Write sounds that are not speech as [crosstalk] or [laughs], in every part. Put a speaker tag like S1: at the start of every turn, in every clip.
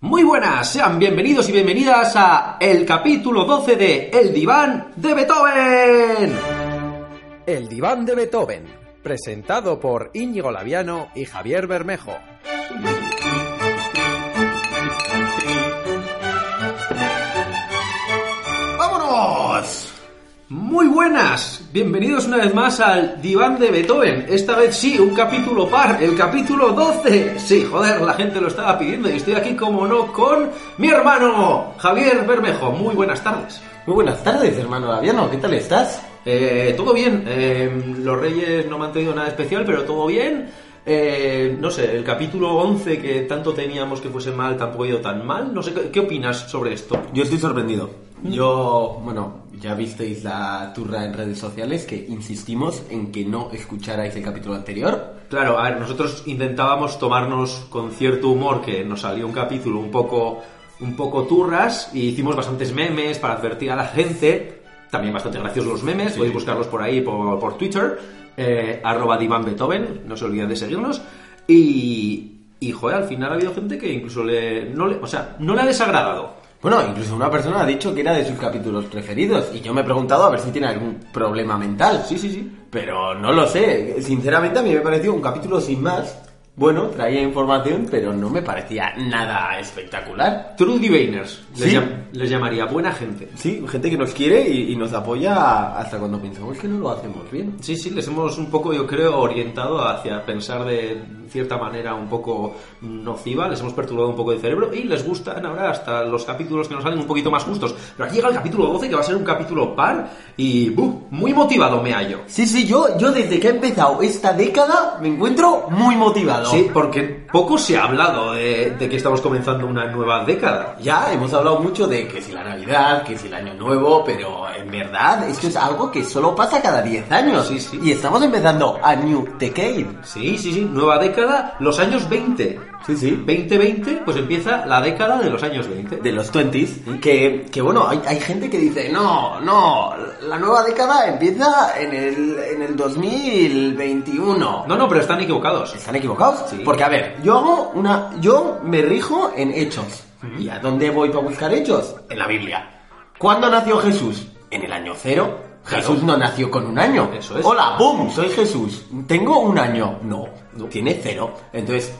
S1: Muy buenas, sean bienvenidos y bienvenidas a el capítulo 12 de El Diván de Beethoven.
S2: El Diván de Beethoven, presentado por Íñigo Laviano y Javier Bermejo.
S1: Buenas, bienvenidos una vez más al Diván de Beethoven. Esta vez sí, un capítulo par, el capítulo 12. Sí, joder, la gente lo estaba pidiendo y estoy aquí, como no, con mi hermano, Javier Bermejo. Muy buenas tardes.
S3: Muy buenas tardes, hermano Laviano, ¿qué tal estás?
S1: Eh, todo bien, eh, los Reyes no me han traído nada especial, pero todo bien. Eh, no sé, el capítulo 11 que tanto teníamos que fuese mal tampoco ha ido tan mal. No sé, ¿qué, qué opinas sobre esto?
S3: Yo estoy sorprendido. Yo, bueno, ya visteis la turra en redes sociales que insistimos en que no escucharais el capítulo anterior.
S1: Claro, a ver, nosotros intentábamos tomarnos con cierto humor que nos salió un capítulo un poco, un poco turras y hicimos bastantes memes para advertir a la gente. También bastante graciosos los memes, podéis buscarlos por ahí, por, por Twitter, eh, arroba Divan Beethoven, no se olviden de seguirnos. Y, y, joder, al final ha habido gente que incluso le, no le, o sea, no le ha desagradado.
S3: Bueno, incluso una persona ha dicho que era de sus capítulos preferidos y yo me he preguntado a ver si tiene algún problema mental.
S1: Sí, sí, sí.
S3: Pero no lo sé. Sinceramente a mí me pareció un capítulo sin más. Bueno, traía información, pero no me parecía nada espectacular.
S1: True Diviners, les,
S3: ¿Sí?
S1: llam- les llamaría, buena gente.
S3: Sí, gente que nos quiere y, y nos apoya hasta cuando pensamos que no lo hacemos bien.
S1: Sí, sí, les hemos un poco, yo creo, orientado hacia pensar de cierta manera un poco nociva, les hemos perturbado un poco el cerebro y les gustan ahora hasta los capítulos que nos salen un poquito más justos. Pero aquí llega el capítulo 12 que va a ser un capítulo par y ¡buh! muy motivado me hallo.
S3: Sí, sí, yo, yo desde que he empezado esta década me encuentro muy motivado.
S1: Sí, porque poco se ha hablado de, de que estamos comenzando una nueva década.
S3: Ya hemos hablado mucho de que si la Navidad, que si el Año Nuevo, pero en verdad esto es algo que solo pasa cada 10 años.
S1: Sí, sí.
S3: Y estamos empezando a New Decade.
S1: Sí, sí, sí, nueva década, los años 20.
S3: Sí, sí.
S1: 2020, pues empieza la década de los años 20.
S3: De los 20s, que, que bueno, hay, hay gente que dice, no, no, la nueva década empieza en el, en el 2021.
S1: No, no, pero están equivocados.
S3: ¿Están equivocados?
S1: Sí.
S3: Porque, a ver, yo hago una. Yo me rijo en hechos. ¿Y a dónde voy para buscar hechos? En la Biblia. ¿Cuándo nació Jesús? En el año cero. Jesús no nació con un año.
S1: Eso es.
S3: Hola, boom, soy Jesús. Tengo un año. No, no tiene cero. Entonces,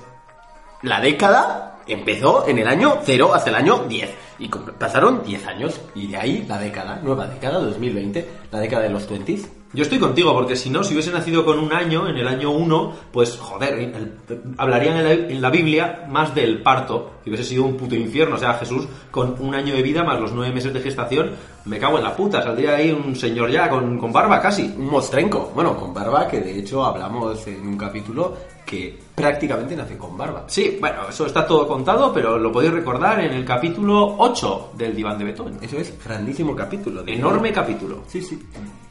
S3: la década empezó en el año 0 hasta el año 10. Y pasaron 10 años. Y de ahí la década, nueva década, 2020, la década de los 20s.
S1: Yo estoy contigo, porque si no, si hubiese nacido con un año, en el año 1, pues joder, el- hablarían en la, en la Biblia más del parto, que hubiese sido un puto infierno. O sea, Jesús con un año de vida más los nueve meses de gestación, me cago en la puta, saldría ahí un señor ya con, con barba casi.
S3: Un mostrenco. Bueno, con barba, que de hecho hablamos en un capítulo que prácticamente nace con barba.
S1: Sí, bueno, eso está todo contado, pero lo podéis recordar en el capítulo 8 del Diván de Beethoven.
S3: Eso es grandísimo capítulo. de-
S1: Enorme capítulo.
S3: Sí, sí.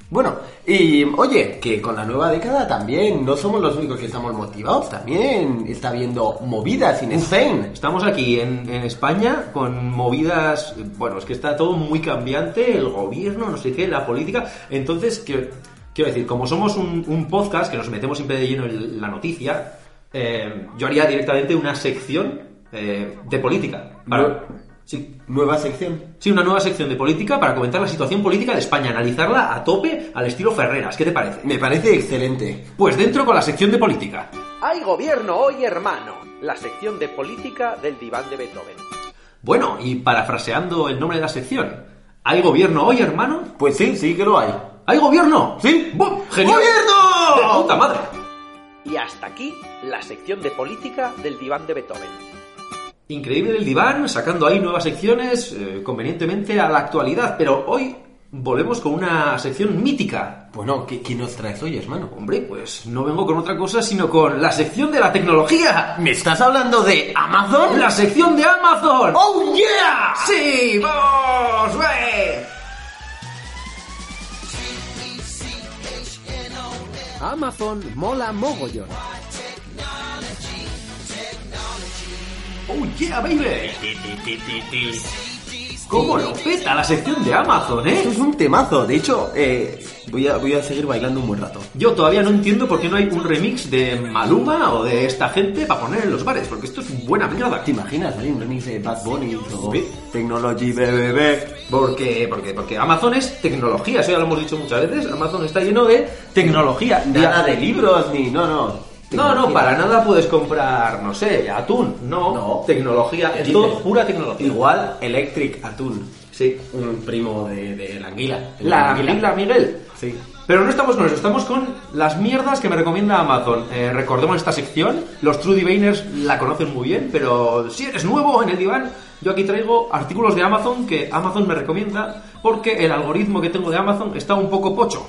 S3: Bueno, y oye, que con la nueva década también no somos los únicos que estamos motivados, también está habiendo movidas en Spain.
S1: Estamos aquí en, en España con movidas, bueno, es que está todo muy cambiante, el gobierno, no sé qué, la política. Entonces, quiero, quiero decir, como somos un, un podcast que nos metemos siempre de lleno en la noticia, eh, yo haría directamente una sección eh, de política. Para-. Sí,
S3: Nueva sección.
S1: sí, una nueva sección de política para comentar la situación política de España, analizarla a tope al estilo Ferreras. ¿Qué te parece?
S3: Me parece excelente.
S1: Pues dentro con la sección de política.
S2: Hay gobierno hoy, hermano. La sección de política del Diván de Beethoven.
S1: Bueno, y parafraseando el nombre de la sección, ¿hay gobierno hoy, hermano?
S3: Pues sí, sí que lo hay.
S1: ¿Hay gobierno?
S3: ¿Sí?
S1: ¡Bum! ¡Genial!
S3: ¡Gobierno!
S1: ¡De puta madre!
S2: Y hasta aquí la sección de política del Diván de Beethoven.
S1: Increíble el diván, sacando ahí nuevas secciones, eh, convenientemente a la actualidad, pero hoy volvemos con una sección mítica.
S3: Bueno, ¿qué, qué nos traes hoy, hermano?
S1: Hombre, pues no vengo con otra cosa, sino con la sección de la tecnología.
S3: ¿Me estás hablando de Amazon?
S1: ¡La sección de Amazon!
S3: ¡Oh, yeah!
S1: ¡Sí! ¡Vamos! ¡Wey!
S2: Amazon mola mogollón.
S1: ¡Oh, yeah, baby! ¿Cómo lo peta la sección de Amazon,
S3: Esto
S1: eh?
S3: es un temazo. De hecho, eh, voy, a, voy a seguir bailando un buen rato.
S1: Yo todavía no entiendo por qué no hay un remix de Maluma o de esta gente para poner en los bares, porque esto es buena mierda.
S3: ¿Te imaginas? Hay un remix de Bad Bunny o
S1: Sí.
S3: Technology BBB.
S1: Porque, porque, porque Amazon es tecnología, eso ya lo hemos dicho muchas veces. Amazon está lleno de tecnología.
S3: Nada de libros ni... No, no.
S1: No, no, para nada puedes comprar, no sé, atún. No,
S3: No.
S1: tecnología, es todo pura tecnología.
S3: Igual Electric Atún.
S1: Sí.
S3: Un primo de, de la anguila. El
S1: La
S3: anguila.
S1: anguila Miguel.
S3: Sí.
S1: Pero no estamos con eso, estamos con las mierdas que me recomienda Amazon. Eh, recordemos esta sección, los True Diviners la conocen muy bien, pero si eres nuevo en el diván, yo aquí traigo artículos de Amazon que Amazon me recomienda porque el algoritmo que tengo de Amazon está un poco pocho.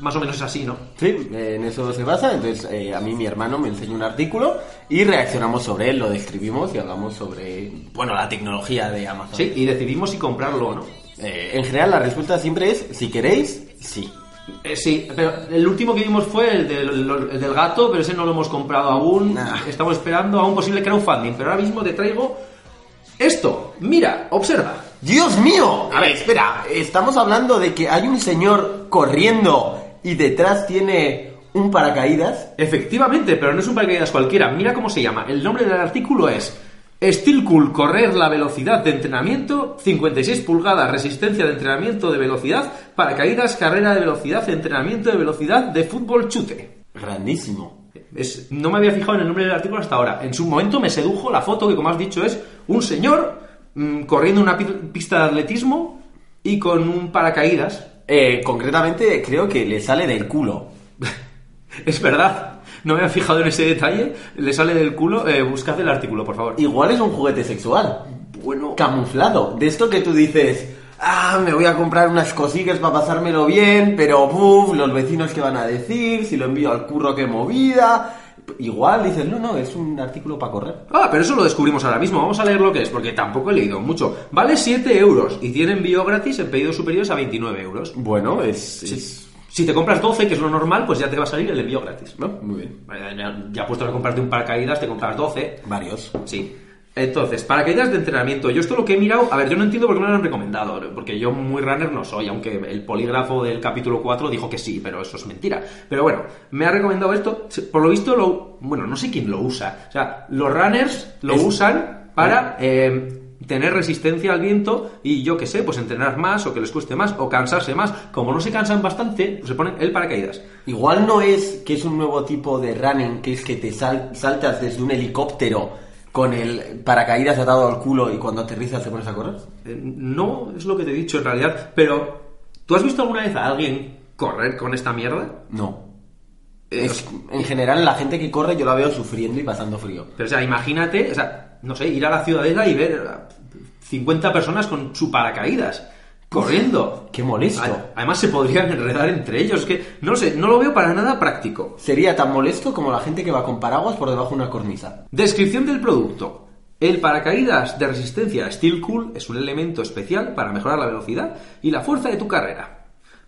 S1: Más o menos es así, ¿no?
S3: Sí, eh, en eso se basa. Entonces, eh, a mí mi hermano me enseña un artículo y reaccionamos sobre él, lo describimos y hablamos sobre, bueno, la tecnología de Amazon.
S1: Sí, y decidimos si comprarlo o no.
S3: Eh, en general, la respuesta siempre es, si queréis, sí.
S1: Eh, sí, pero el último que vimos fue el del, el del gato, pero ese no lo hemos comprado aún.
S3: Nah.
S1: Estamos esperando a un posible crowdfunding, pero ahora mismo te traigo esto. Mira, observa.
S3: ¡Dios mío! A ver, espera. Estamos hablando de que hay un señor corriendo y detrás tiene un paracaídas.
S1: Efectivamente, pero no es un paracaídas cualquiera. Mira cómo se llama. El nombre del artículo es Steel Cool correr la velocidad de entrenamiento, 56 pulgadas, resistencia de entrenamiento de velocidad, paracaídas, carrera de velocidad, entrenamiento de velocidad de fútbol chute.
S3: Grandísimo.
S1: Es- no me había fijado en el nombre del artículo hasta ahora. En su momento me sedujo la foto que, como has dicho, es un señor mm, corriendo una pi- pista de atletismo y con un paracaídas.
S3: Eh, concretamente, creo que le sale del culo. [laughs]
S1: Es verdad. No me había fijado en ese detalle. Le sale del culo. Eh, buscad el artículo, por favor.
S3: Igual es un juguete sexual.
S1: Bueno,
S3: camuflado. De esto que tú dices, ah, me voy a comprar unas cosillas para pasármelo bien, pero buf, los vecinos que van a decir, si lo envío al curro que movida. Igual dices, no, no, es un artículo para correr.
S1: Ah, pero eso lo descubrimos ahora mismo. Vamos a leer lo que es, porque tampoco he leído mucho. Vale 7 euros y tiene envío gratis en pedidos superiores a 29 euros.
S3: Bueno, es... es-
S1: Si te compras 12, que es lo normal, pues ya te va a salir el envío gratis.
S3: ¿no? Muy bien.
S1: Ya, ya puesto a comprarte un paracaídas, te compras 12.
S3: Varios.
S1: Sí. Entonces, paracaídas de entrenamiento. Yo esto lo que he mirado, a ver, yo no entiendo por qué me lo han recomendado, porque yo muy runner no soy, aunque el polígrafo del capítulo 4 dijo que sí, pero eso es mentira. Pero bueno, me ha recomendado esto, por lo visto lo, bueno, no sé quién lo usa. O sea, los runners lo
S3: Es-
S1: usan para eh, tener resistencia al viento y yo qué sé, pues entrenar más o que les cueste más o cansarse más. Como no se cansan bastante, pues se ponen el paracaídas.
S3: Igual no es que es un nuevo tipo de running, que es que te sal- saltas desde un helicóptero con el paracaídas atado al culo y cuando aterrizas te pones a correr.
S1: Eh, No es lo que te he dicho en realidad, pero ¿tú has visto alguna vez a alguien correr con esta mierda?
S3: No.
S1: Eh,
S3: Es- en general, la gente que corre yo la veo sufriendo y pasando frío.
S1: Pero, o sea, imagínate, o sea, no sé, ir a la ciudadela y ver a 50 personas con su paracaídas corriendo.
S3: Qué molesto.
S1: A- Además, se podrían enredar entre ellos. Que no sé, no lo veo para nada práctico.
S3: Sería tan molesto como la gente que va con paraguas por debajo de una cornisa.
S1: Descripción del producto. El paracaídas de resistencia Steel Cool es un elemento especial para mejorar la velocidad y la fuerza de tu carrera.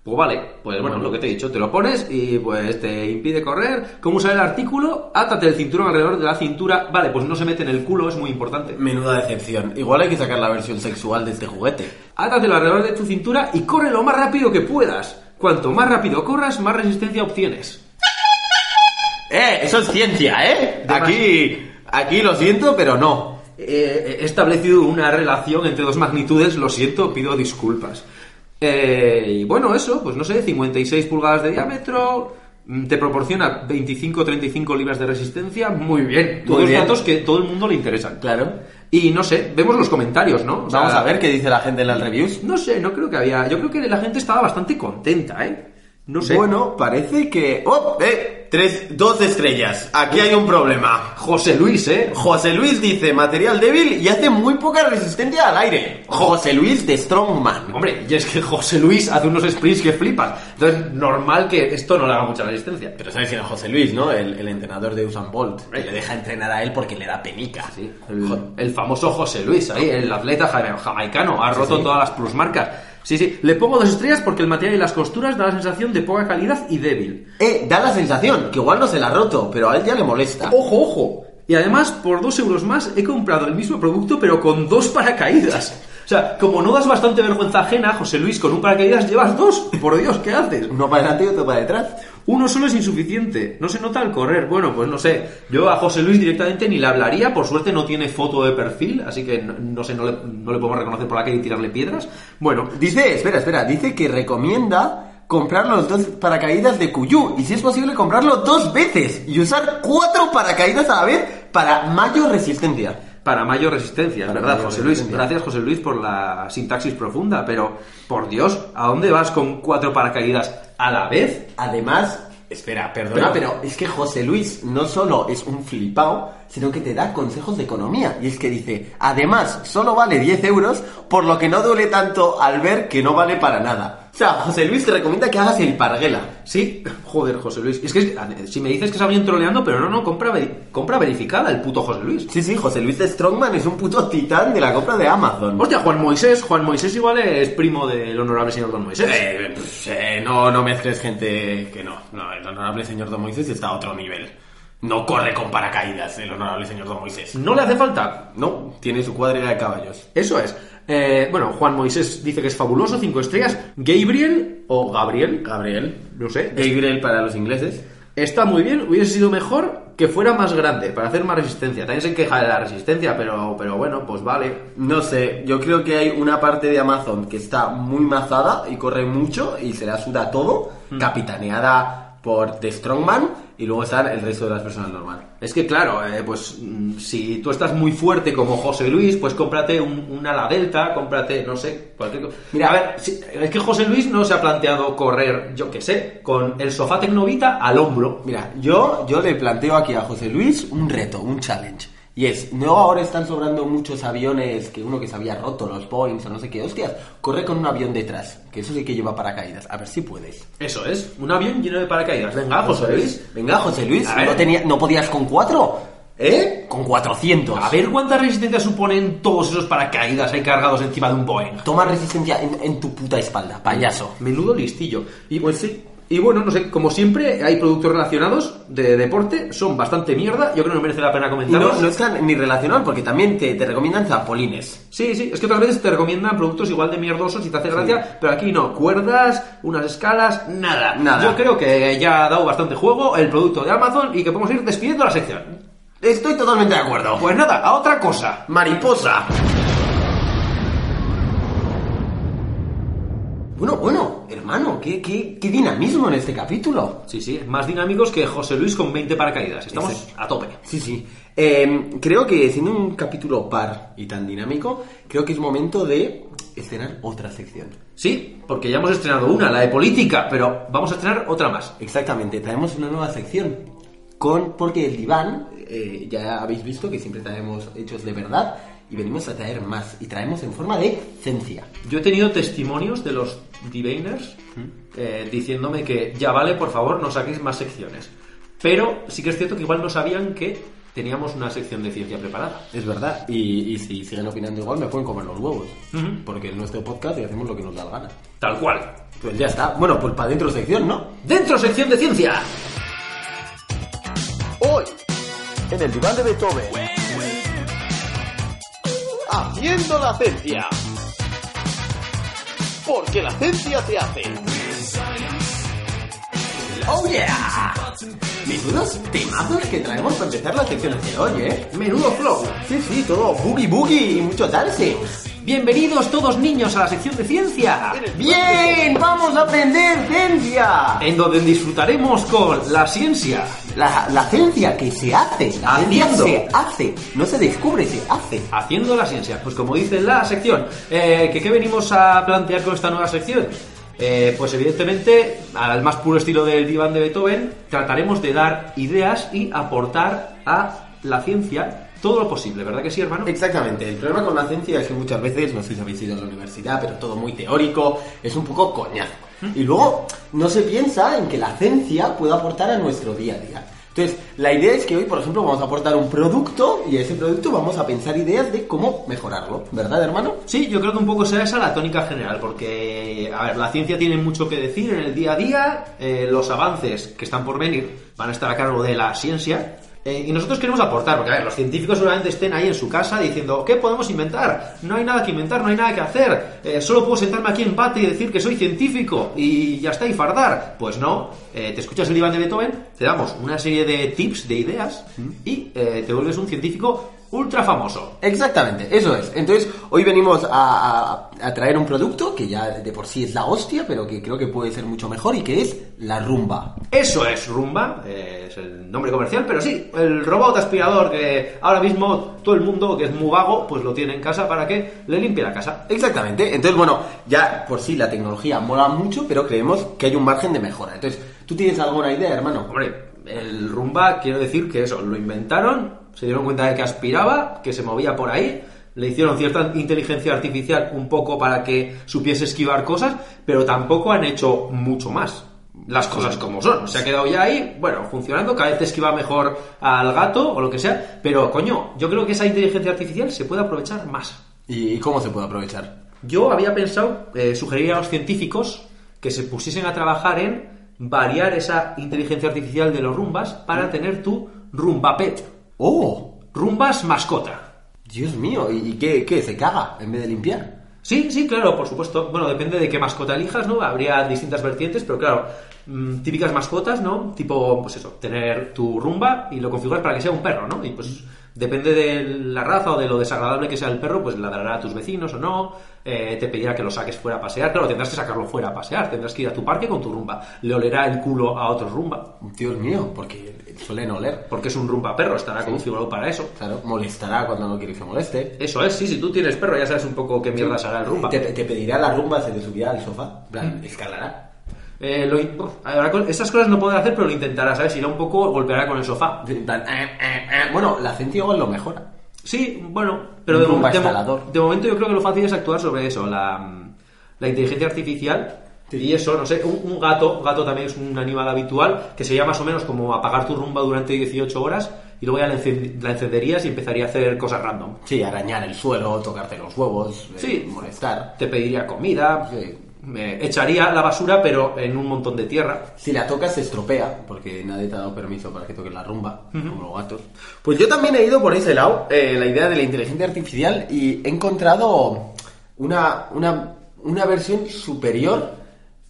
S1: Pues vale, pues bueno, lo que te he dicho, te lo pones y pues te impide correr. ¿Cómo usar el artículo? Átate el cinturón alrededor de la cintura. Vale, pues no se mete en el culo, es muy importante.
S3: Menuda decepción. Igual hay que sacar la versión sexual de este juguete.
S1: Átatelo alrededor de tu cintura y corre lo más rápido que puedas. Cuanto más rápido corras, más resistencia obtienes.
S3: ¡Eh! Eso es ciencia, ¿eh?
S1: De
S3: Aquí, aquí lo siento, pero no.
S1: Eh, he establecido una relación entre dos magnitudes, lo siento, pido disculpas. Eh, y bueno, eso, pues no sé, 56 pulgadas de diámetro, mm, te proporciona 25-35 libras de resistencia, muy bien. Todos
S3: bien.
S1: datos que todo el mundo le interesan.
S3: Claro.
S1: Y no sé, vemos los comentarios, ¿no? O sea,
S3: Vamos a ver qué dice la gente en las reviews.
S1: No sé, no creo que había. Yo creo que la gente estaba bastante contenta, ¿eh? No sé.
S3: Bueno, parece que... ¡Oh! ¡Eh! Tres, dos estrellas. Aquí hay un problema.
S1: José Luis, ¿eh?
S3: José Luis dice material débil y hace muy poca resistencia al aire. José Luis de Strongman.
S1: Hombre, y es que José Luis hace unos sprints que flipas. Entonces, normal que esto no le haga mucha resistencia.
S3: Pero sabes quién es José Luis, ¿no? El, el entrenador de Usain Bolt. Que le deja entrenar a él porque le da penica.
S1: Sí, el, el famoso José Luis, ahí, el atleta jama- jamaicano, ha roto
S3: sí.
S1: todas las plusmarcas. Sí, sí, le pongo dos estrellas porque el material y las costuras da la sensación de poca calidad y débil.
S3: Eh, da la sensación que igual no se la ha roto, pero a él ya le molesta.
S1: Ojo, ojo. Y además, por dos euros más, he comprado el mismo producto, pero con dos paracaídas. O sea, como no das bastante vergüenza ajena, José Luis, con un paracaídas llevas dos. Por Dios, ¿qué haces?
S3: Uno para adelante y otro para detrás.
S1: Uno solo es insuficiente. No se nota al correr. Bueno, pues no sé. Yo a José Luis directamente ni le hablaría. Por suerte no tiene foto de perfil, así que no, no sé, no le, no le podemos reconocer por la calle y tirarle piedras. Bueno,
S3: Dice, espera, espera, dice que recomienda comprar los dos paracaídas de Cuyu y si es posible comprarlo dos veces y usar cuatro paracaídas a la vez para mayor resistencia.
S1: para mayor resistencia, es verdad, José Luis. Gracias, José Luis, por la sintaxis profunda. Pero, por Dios, ¿a dónde vas con cuatro paracaídas a la vez?
S3: Además, espera, perdona,
S1: Pero-
S3: pero, es que José Luis no solo es un flipao, sino que te da consejos de economía. Y es que dice, además, solo vale 10 euros, por lo que no duele tanto al ver que no vale para nada. O sea, José Luis te recomienda que hagas el parguela.
S1: Sí, joder, José Luis. Es que si me dices que se habían troleando, pero no, no, compra, compra verificada el puto José Luis.
S3: Sí, sí, José Luis de Strongman es un puto titán de la compra de Amazon.
S1: Hostia, Juan Moisés, Juan Moisés igual es primo del honorable señor Don Moisés.
S3: Eh, pues, eh, no, no mezcles gente que no. No, el honorable señor Don Moisés está a otro nivel. No corre con paracaídas el honorable señor Don Moisés.
S1: No le hace falta.
S3: No, tiene su cuadriga de caballos.
S1: Eso es. Eh, bueno, Juan Moisés dice que es fabuloso, cinco estrellas. Gabriel o Gabriel,
S3: Gabriel.
S1: no sé,
S3: Gabriel para los ingleses.
S1: está muy bien. Hubiese sido mejor que fuera más grande para hacer más resistencia. También se queja de la resistencia, pero, pero bueno, pues vale.
S3: No sé, yo creo que hay una parte de Amazon que está muy mazada y corre mucho y se la suda todo, capitaneada por The Strongman y luego están el resto de las personas normal.
S1: Es que claro, eh, pues mm, si tú estás muy fuerte como José Luis, pues cómprate un, un ala delta, cómprate, no sé, cualquier cosa. Mira, a ver, si- es que José Luis no se ha planteado correr, yo qué sé, con el sofá Tecnovita al hombro.
S3: Mira, yo, yo le planteo aquí a José Luis un reto, un challenge. Y es, no ahora están sobrando muchos aviones que uno que se había roto, los Boeings o no sé qué, hostias, corre con un avión detrás, que eso sí que lleva paracaídas, a ver si puedes.
S1: Eso es, un avión lleno de paracaídas. Venga, José Luis.
S3: Venga, José Luis,
S1: A.
S3: ¿no, tenía, ¿no podías con cuatro? ¿Eh? Con 400.
S1: A ver cuánta resistencia suponen todos esos paracaídas ahí cargados encima de un Boeing.
S3: Toma resistencia en, en tu puta espalda, payaso.
S1: Menudo listillo. Y pues sí. Y bueno, no sé, como siempre, hay productos relacionados de deporte, son bastante mierda, yo creo que no merece la pena
S3: Y no,
S1: comentarlos.
S3: no están ni relacionados porque también te, te recomiendan zampolines.
S1: Sí, sí, es que otras veces te recomiendan productos igual de mierdosos y te hace gracia, pero aquí no, cuerdas, unas escalas, nada.
S3: Nada.
S1: Yo creo que ya ha dado bastante juego el producto de Amazon y que podemos ir despidiendo la sección.
S3: Estoy totalmente de acuerdo.
S1: Pues nada, a otra cosa.
S3: Mariposa. Bueno, bueno, hermano, qué, qué, qué dinamismo en este capítulo.
S1: Sí, sí, más dinámicos que José Luis con 20 paracaídas. Estamos
S3: Ese.
S1: a tope.
S3: Sí, sí. Eh, creo que siendo un capítulo par y tan dinámico, creo que es momento de estrenar otra sección.
S1: Sí, porque ya hemos estrenado una, la de política, pero vamos a estrenar otra más.
S3: Exactamente, traemos una nueva sección. Con, porque el diván, eh, ya habéis visto que siempre traemos hechos de verdad y venimos a traer más. Y traemos en forma de ciencia.
S1: Yo he tenido testimonios de los diviners eh, diciéndome que ya vale, por favor, no saquéis más secciones. Pero sí que es cierto que igual no sabían que teníamos una sección de ciencia preparada.
S3: Es verdad. Y, y si siguen opinando igual, me pueden comer los huevos. Porque es nuestro podcast y hacemos lo que nos da la gana.
S1: Tal cual.
S3: Pues ya está. Bueno, pues para dentro sección, ¿no?
S1: Dentro sección de ciencia.
S4: Hoy, en el diván de Beethoven. Haciendo la ciencia. Porque la ciencia se hace.
S3: ¡Oh, yeah! Menudos temazos que traemos para empezar las secciones de hoy, ¿eh?
S1: Menudo flow.
S3: Sí, sí, todo boogie boogie y mucho darse.
S1: Bienvenidos todos niños a la sección de ciencia.
S3: ¡Bien! ¡Vamos a aprender ciencia!
S1: En donde disfrutaremos con la ciencia.
S3: La, la ciencia que se hace. La ciencia
S1: Haciendo.
S3: se hace. No se descubre, se hace.
S1: Haciendo la ciencia. Pues como dice la sección, eh, ¿que ¿qué venimos a plantear con esta nueva sección? Eh, pues evidentemente, al más puro estilo del diván de Beethoven, trataremos de dar ideas y aportar a la ciencia todo lo posible, ¿verdad que sí, hermano?
S3: Exactamente, el problema con la ciencia es que muchas veces, no sé si habéis ido a la universidad, pero todo muy teórico, es un poco coñazo. Y luego no se piensa en que la ciencia pueda aportar a nuestro día a día. Entonces, la idea es que hoy, por ejemplo, vamos a aportar un producto y a ese producto vamos a pensar ideas de cómo mejorarlo, ¿verdad, hermano?
S1: Sí, yo creo que un poco será esa la tónica general, porque, a ver, la ciencia tiene mucho que decir en el día a día, eh, los avances que están por venir van a estar a cargo de la ciencia, eh, y nosotros queremos aportar, porque a ver, los científicos seguramente estén ahí en su casa diciendo, ¿qué podemos inventar? No hay nada que inventar, no hay nada que hacer. Eh, solo puedo sentarme aquí en bate y decir que soy científico y ya está, y fardar. Pues no, eh, te escuchas el diván de Beethoven, te damos una serie de tips, de ideas, y eh, te vuelves un científico ultra famoso.
S3: Exactamente, eso es. Entonces, hoy venimos a, a- a traer un producto que ya de por sí es la hostia, pero que creo que puede ser mucho mejor y que es la rumba.
S1: Eso es Rumba, eh, es el nombre comercial, pero sí, el robot aspirador que ahora mismo todo el mundo que es muy vago, pues lo tiene en casa para que le limpie la casa.
S3: Exactamente. Entonces, bueno, ya por sí la tecnología mola mucho, pero creemos que hay un margen de mejora. Entonces, ¿tú tienes alguna idea, hermano?
S1: Hombre, el rumba, quiero decir que eso, lo inventaron, se dieron cuenta de que aspiraba, que se movía por ahí, le hicieron cierta inteligencia artificial un poco para que supiese esquivar cosas, pero tampoco han hecho mucho más. Las cosas como son. Se ha quedado ya ahí, bueno, funcionando, cada vez esquiva mejor al gato o lo que sea, pero coño, yo creo que esa inteligencia artificial se puede aprovechar más.
S3: ¿Y cómo se puede aprovechar?
S1: Yo había pensado eh, sugerir a los científicos que se pusiesen a trabajar en variar esa inteligencia artificial de los rumbas para tener tu rumba pet.
S3: ¡Oh!
S1: Rumbas mascota.
S3: Dios mío, ¿y qué, qué? ¿Se caga en vez de limpiar?
S1: Sí, sí, claro, por supuesto. Bueno, depende de qué mascota elijas, ¿no? Habría distintas vertientes, pero claro, mm, típicas mascotas, ¿no? Tipo, pues eso, tener tu rumba y lo configuras para que sea un perro, ¿no? Y pues depende de la raza o de lo desagradable que sea el perro, pues ladrará a tus vecinos o no, eh, te pedirá que lo saques fuera a pasear, claro, tendrás que sacarlo fuera a pasear, tendrás que ir a tu parque con tu rumba, le olerá el culo a otro rumba,
S3: Dios mío, porque suelen oler.
S1: porque es un rumba perro, estará configurado para eso.
S3: Claro, molestará cuando no quiere que moleste.
S1: Eso es, sí, si tú tienes perro ya sabes un poco qué mierda será el rumba.
S3: Te, te pedirá la rumba, se te subirá al sofá. Plan, escalará.
S1: Eh, lo ahora con- estas cosas no podrá hacer, pero lo intentará, ¿sabes? Irá un poco, golpeará con el sofá.
S3: Eh, eh, eh. Bueno, la ciencia igual lo mejora.
S1: Sí, bueno, pero de, de de momento yo creo que lo fácil es actuar sobre eso, la, la inteligencia artificial. Y eso, no sé, un, un gato, un gato también es un animal habitual, que sería más o menos como apagar tu rumba durante 18 horas y luego ya la, encen- la encenderías y empezaría a hacer cosas random.
S3: Sí, arañar el suelo, tocarte los huevos,
S1: Sí.
S3: molestar.
S1: Te pediría comida,
S3: Sí.
S1: Me echaría la basura, pero en un montón de tierra.
S3: Si la tocas se estropea, porque nadie te ha dado permiso para que toques la rumba, como los gatos. Pues yo también he ido por ese lado, eh, la idea de la inteligencia artificial, y he encontrado una, una, una versión superior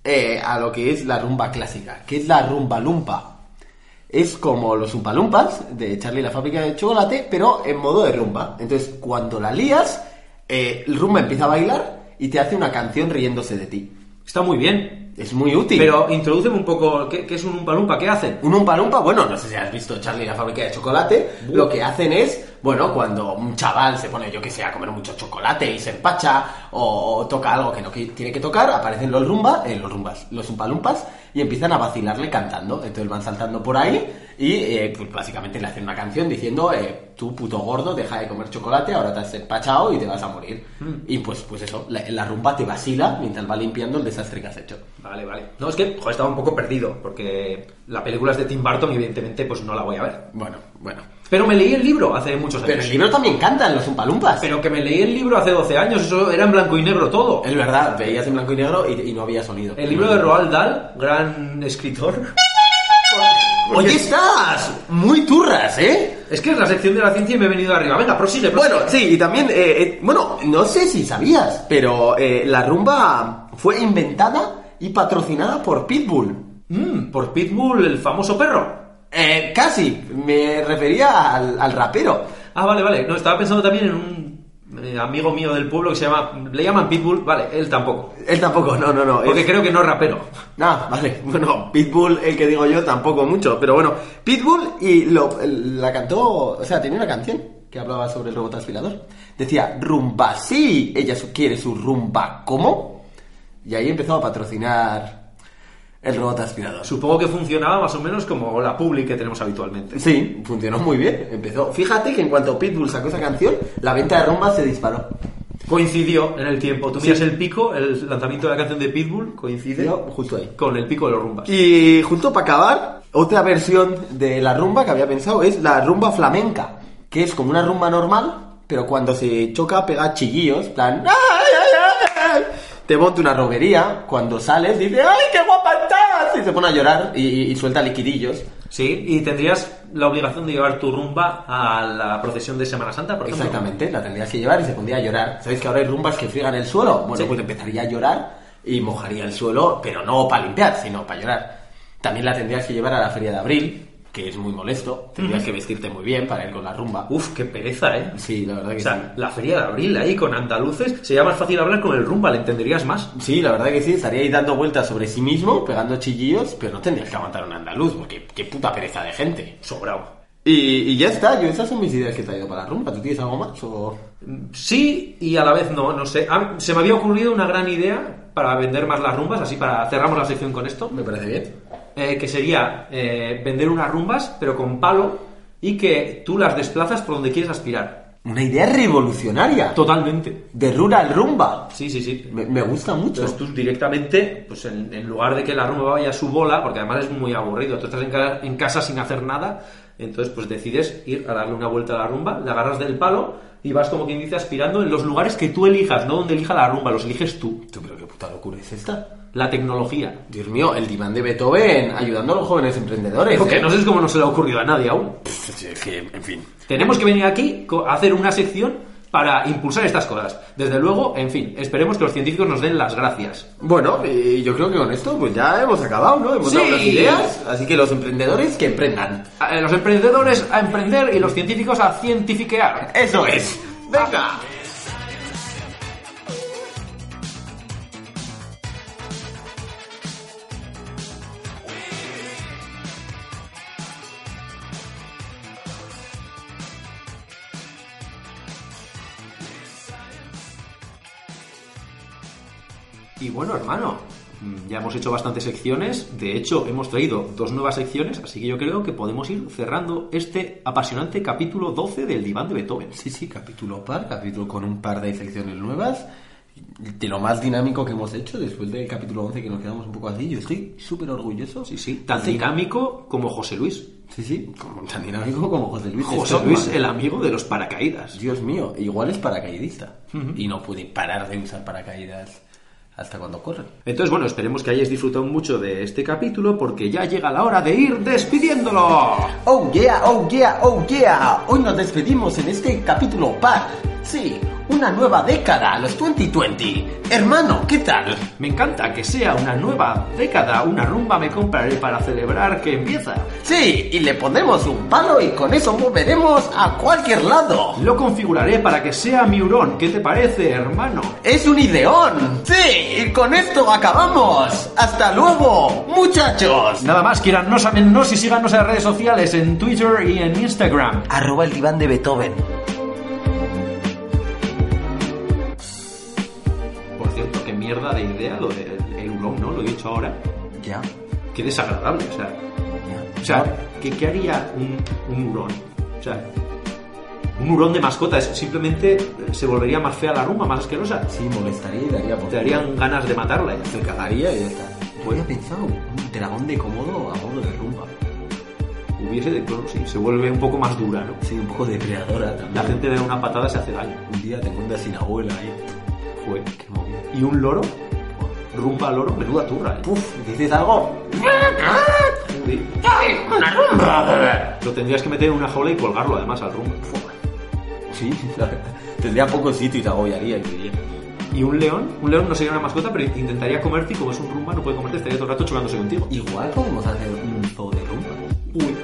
S3: eh, a lo que es la rumba clásica, que es la rumba lumpa. Es como los Umpalumpas de Charlie la fábrica de chocolate, pero en modo de rumba. Entonces, cuando la lías, eh, el rumba empieza a bailar y te hace una canción riéndose de ti.
S1: Está muy bien.
S3: Es muy útil.
S1: Pero introdúceme un poco, ¿qué, qué es un palumpa? ¿Qué hacen?
S3: Un Umpa Lumpa, bueno, no sé si has visto Charlie la fábrica de chocolate, lo que hacen es, bueno, cuando un chaval se pone, yo que sé, a comer mucho chocolate y se empacha o, toca algo que no tiene que tocar, aparecen los rumba, eh, los rumbas, los umpalumpas y empiezan a vacilarle cantando. Entonces van saltando por ahí y eh, pues básicamente le hacen una canción diciendo, eh, tú puto gordo, deja de comer chocolate, ahora te has empachado y te vas a morir. Y pues, pues eso, la, la rumba te vacila mientras va limpiando el desastre que has hecho.
S1: Vale, vale. No, es que, joder, estaba un poco perdido, porque la película es de Tim Burton y evidentemente pues no la voy a ver.
S3: Bueno, bueno.
S1: Pero me leí el libro hace muchos años.
S3: Pero el libro también cantan los umpalumpas.
S1: Pero que me leí el libro hace 12 años, eso era en blanco y negro todo.
S3: Es verdad, veías en blanco y negro y, y no había sonido.
S1: El libro de Roald Dahl, gran escritor.
S3: Oye, estás muy turras, ¿eh?
S1: Es que es la sección de la ciencia y me he venido arriba. Venga, prosigue, prosigue.
S3: Bueno, sí, y también, eh, eh, bueno, no sé si sabías, pero eh, la rumba fue inventada y patrocinada por Pitbull.
S1: Mm, por Pitbull, el famoso perro.
S3: Eh, casi, me refería al, al rapero.
S1: Ah, vale, vale. No, estaba pensando también en un eh, amigo mío del pueblo que se llama... Le llaman Pitbull. Vale, él tampoco.
S3: Él tampoco, no, no, no.
S1: Porque
S3: es-
S1: creo que no es rapero.
S3: Ah, vale. Bueno, Pitbull, el que digo yo, tampoco mucho. Pero bueno, Pitbull y lo, la cantó, o sea, tenía una canción que hablaba sobre el robot aspirador. Decía, rumba sí, ella quiere su rumba, ¿cómo? Y ahí empezó a patrocinar el robot aspirador.
S1: Supongo que funcionaba más o menos como la public que tenemos habitualmente.
S3: Sí, funcionó muy bien. Empezó. Fíjate que en cuanto Pitbull sacó esa canción, la venta de rumba se disparó.
S1: Coincidió en el tiempo. Tú
S3: Sí.
S1: miras el pico, el lanzamiento de la canción de Pitbull coincide
S3: Yo, justo ahí.
S1: con el pico de los rumbas.
S3: Y justo para acabar, otra versión de la rumba que había pensado es la rumba flamenca, que es como una rumba normal, pero cuando se choca pega chillillos, plan... "Ay, ay, ay, ay". Te monta una romería, cuando sales dice ¡ay, qué guapa estás! Y se pone a llorar y, y- y suelta liquidillos.
S1: Sí, y tendrías la obligación de llevar tu rumba a la procesión de Semana Santa, por ejemplo.
S3: Exactamente, la tendrías que llevar y se pondría a llorar. ¿Sabéis que ahora hay rumbas que friegan el suelo? Bueno,
S1: Sí.
S3: pues empezaría a llorar y mojaría el suelo, pero no para limpiar, sino para llorar. También la tendrías que llevar a la feria de abril, que es muy molesto. Tendrías que vestirte muy bien para ir con la rumba.
S1: Uf, qué pereza, ¿eh?
S3: Sí, la verdad que
S1: O sea,
S3: sí.
S1: la feria de abril ahí con andaluces, sería más fácil hablar con el rumba, le entenderías más.
S3: Sí, la verdad que sí, estaría ahí dando vueltas sobre sí mismo, pegando chillillos, pero no tendrías que aguantar un andaluz, porque qué puta pereza de gente.
S1: Sobrado.
S3: Y, y ya está, yo esas son mis ideas que he traído para la rumba. ¿Tú tienes algo más? O...
S1: Sí y a la vez no, no sé. Ah, Se me había ocurrido una gran idea para vender más las rumbas, así para cerramos la sección con esto,
S3: Me parece bien.
S1: Eh, que sería eh, vender unas rumbas, pero con palo, y que tú las desplazas por donde quieres aspirar.
S3: Una idea revolucionaria.
S1: Totalmente.
S3: De rural rumba.
S1: Sí, sí, sí.
S3: Me, me gusta mucho.
S1: Entonces tú directamente, pues en, en lugar de que la rumba vaya a su bola, porque además es muy aburrido, tú estás en, ca- en casa sin hacer nada, entonces pues decides ir a darle una vuelta a la rumba, la agarras del palo y vas como quien dice aspirando en los lugares que tú elijas, no donde elija la rumba, los eliges tú.
S3: Tú, pero qué puta locura es esta.
S1: La tecnología.
S3: Dios mío, el diván de Beethoven ayudando a los jóvenes emprendedores.
S1: Porque
S3: ¿eh?
S1: no sé cómo no se le ha ocurrido a nadie aún.
S3: Pff, que, en fin.
S1: Tenemos que venir aquí a hacer una sección para impulsar estas cosas. Desde luego, en fin, esperemos que los científicos nos den las gracias.
S3: Bueno, y yo creo que con esto pues ya hemos acabado, ¿no? Hemos dado
S1: Sí.
S3: las ideas, así que los emprendedores que emprendan.
S1: Eh, Los emprendedores a emprender y los científicos a cientifiquear.
S3: Eso es. Venga.
S1: Y bueno, hermano, mm, ya hemos hecho bastantes secciones. De hecho, hemos traído dos nuevas secciones, así que yo creo que podemos ir cerrando este apasionante capítulo 12 del diván de Beethoven.
S3: Sí, sí, capítulo par, capítulo con un par de secciones nuevas. De lo más dinámico que hemos hecho después del capítulo 11 que nos quedamos un poco así. Yo estoy súper orgulloso.
S1: Sí, sí, tan dinámico como José Luis.
S3: Sí, sí, como tan dinámico como José Luis.
S1: José. Luis, el amigo de los paracaídas.
S3: Dios mío, igual es paracaidista. Y no puede parar de usar paracaídas hasta cuando corre.
S1: Entonces, bueno, esperemos que hayáis disfrutado mucho de este capítulo porque ya llega la hora de ir despidiéndolo.
S3: Oh yeah, oh yeah, oh yeah. Hoy nos despedimos en este capítulo par. Sí, una nueva década, los 2020. Hermano, ¿qué tal?
S1: Me encanta que sea una nueva década, una rumba me compraré para celebrar que empieza.
S3: Sí, y le ponemos un palo y con eso moveremos a cualquier lado.
S1: Lo configuraré para que sea mi hurón. ¿Qué te parece, hermano?
S3: Es un ideón. Sí, y con esto acabamos. Hasta luego, muchachos.
S1: Nada más, quierannos, amennos y síganos en las redes sociales, en Twitter y en Instagram.
S3: Arroba el diván de Beethoven.
S1: De idea lo del el hurón, ¿no? Lo he dicho ahora.
S3: Ya,
S1: Qué desagradable, o sea...
S3: ya.
S1: O sea, ¿qué, qué haría un, un hurón? O sea, un hurón de mascota es simplemente eh, se volvería más fea la rumba, más asquerosa.
S3: Sí, molestaría y daría por
S1: Te darían ganas de matarla.
S3: Se cagaría y ya está. Voy a pensar un dragón de cómodo a modo de rumba.
S1: Hubiese de todo, sí, se vuelve un poco más dura, ¿no?
S3: Sí, un poco depredadora también.
S1: La gente de una patada se hace daño.
S3: Un día te encuentras sin abuela ahí.
S1: Fue.
S3: Qué movida.
S1: Y un loro, rumba loro, menuda turra, ¿eh?
S3: Puf, ¿dices algo?
S1: Sí.
S3: ¡Una rumba!
S1: Lo tendrías que meter en una jaula y colgarlo además al rumba.
S3: Sí, la verdad. Tendría poco sitio y te agobiaría y diría.
S1: Y un león, un león no sería una mascota, pero intentaría comerte y como es un rumba no puede comerte, estaría todo el rato chocándose contigo.
S3: Igual podemos hacer un zoo de rumba.
S1: Uy,